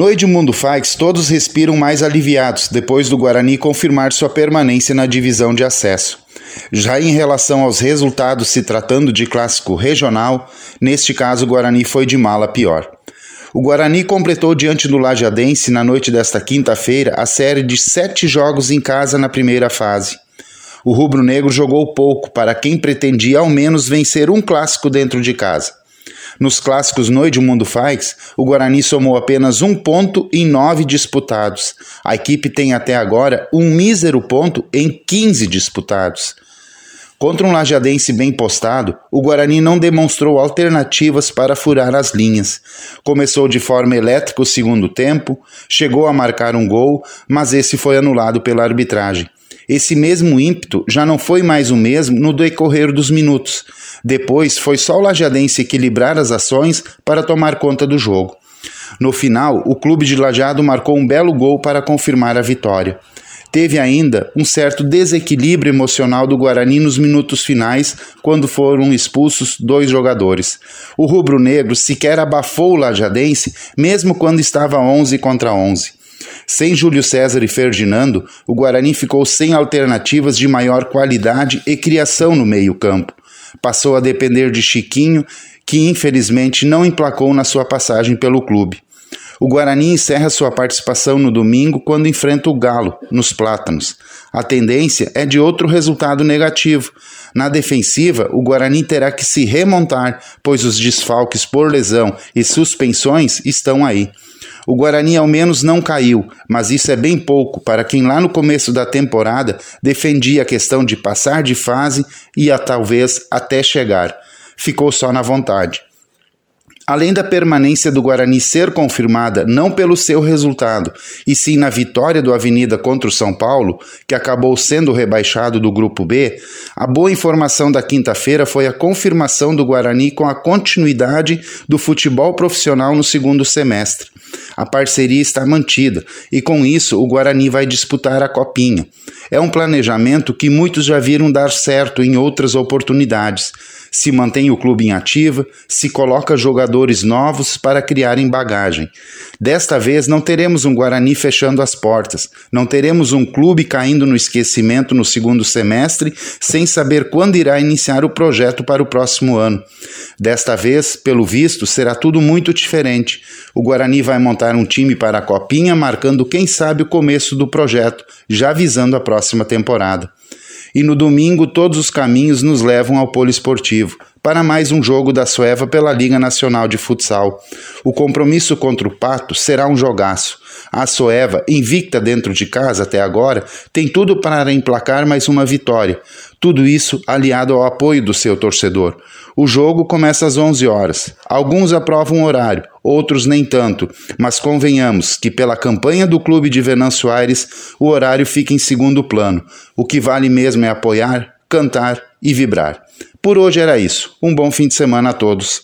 No Edmundo Faix, todos respiram mais aliviados depois do Guarani confirmar sua permanência na divisão de acesso. Já em relação aos resultados se tratando de clássico regional, neste caso o Guarani foi de mal a pior. O Guarani completou diante do Lajadense na noite desta quinta-feira a série de sete jogos em casa na primeira fase. O rubro-negro jogou pouco para quem pretendia ao menos vencer um clássico dentro de casa. Nos clássicos no Edmundo Faix, o Guarani somou apenas um ponto em nove disputados. A equipe tem até agora um mísero ponto em 15 disputados. Contra um lajadense bem postado, o Guarani não demonstrou alternativas para furar as linhas. Começou de forma elétrica o segundo tempo, chegou a marcar um gol, mas esse foi anulado pela arbitragem. Esse mesmo ímpeto já não foi mais o mesmo no decorrer dos minutos. Depois foi só o Lajadense equilibrar as ações para tomar conta do jogo. No final, o clube de Lajado marcou um belo gol para confirmar a vitória. Teve ainda um certo desequilíbrio emocional do Guarani nos minutos finais, quando foram expulsos dois jogadores. O rubro-negro sequer abafou o Lajadense, mesmo quando estava 11 contra 11. Sem Júlio César e Ferdinando, o Guarani ficou sem alternativas de maior qualidade e criação no meio-campo. Passou a depender de Chiquinho, que infelizmente não emplacou na sua passagem pelo clube. O Guarani encerra sua participação no domingo quando enfrenta o Galo, nos Plátanos. A tendência é de outro resultado negativo. Na defensiva, o Guarani terá que se remontar, pois os desfalques por lesão e suspensões estão aí. O Guarani ao menos não caiu, mas isso é bem pouco para quem lá no começo da temporada defendia a questão de passar de fase e a talvez até chegar. Ficou só na vontade. Além da permanência do Guarani ser confirmada não pelo seu resultado, e sim na vitória do Avenida contra o São Paulo, que acabou sendo rebaixado do Grupo B, a boa informação da quinta-feira foi a confirmação do Guarani com a continuidade do futebol profissional no segundo semestre. A parceria está mantida e, com isso, o Guarani vai disputar a Copinha. É um planejamento que muitos já viram dar certo em outras oportunidades se mantém o clube em ativa, se coloca jogadores novos para criarem bagagem. Desta vez não teremos um Guarani fechando as portas, não teremos um clube caindo no esquecimento no segundo semestre sem saber quando irá iniciar o projeto para o próximo ano. Desta vez, pelo visto, será tudo muito diferente. O Guarani vai montar um time para a Copinha, marcando quem sabe o começo do projeto, já visando a próxima temporada. E no domingo, todos os caminhos nos levam ao poliesportivo para mais um jogo da Sueva pela Liga Nacional de Futsal. O compromisso contra o Pato será um jogaço. A Soeva, invicta dentro de casa até agora, tem tudo para emplacar mais uma vitória. Tudo isso aliado ao apoio do seu torcedor. O jogo começa às 11 horas. Alguns aprovam o horário, outros nem tanto, mas convenhamos que pela campanha do clube de Venâncio Aires, o horário fica em segundo plano. O que vale mesmo é apoiar, cantar e vibrar. Por hoje era isso. Um bom fim de semana a todos.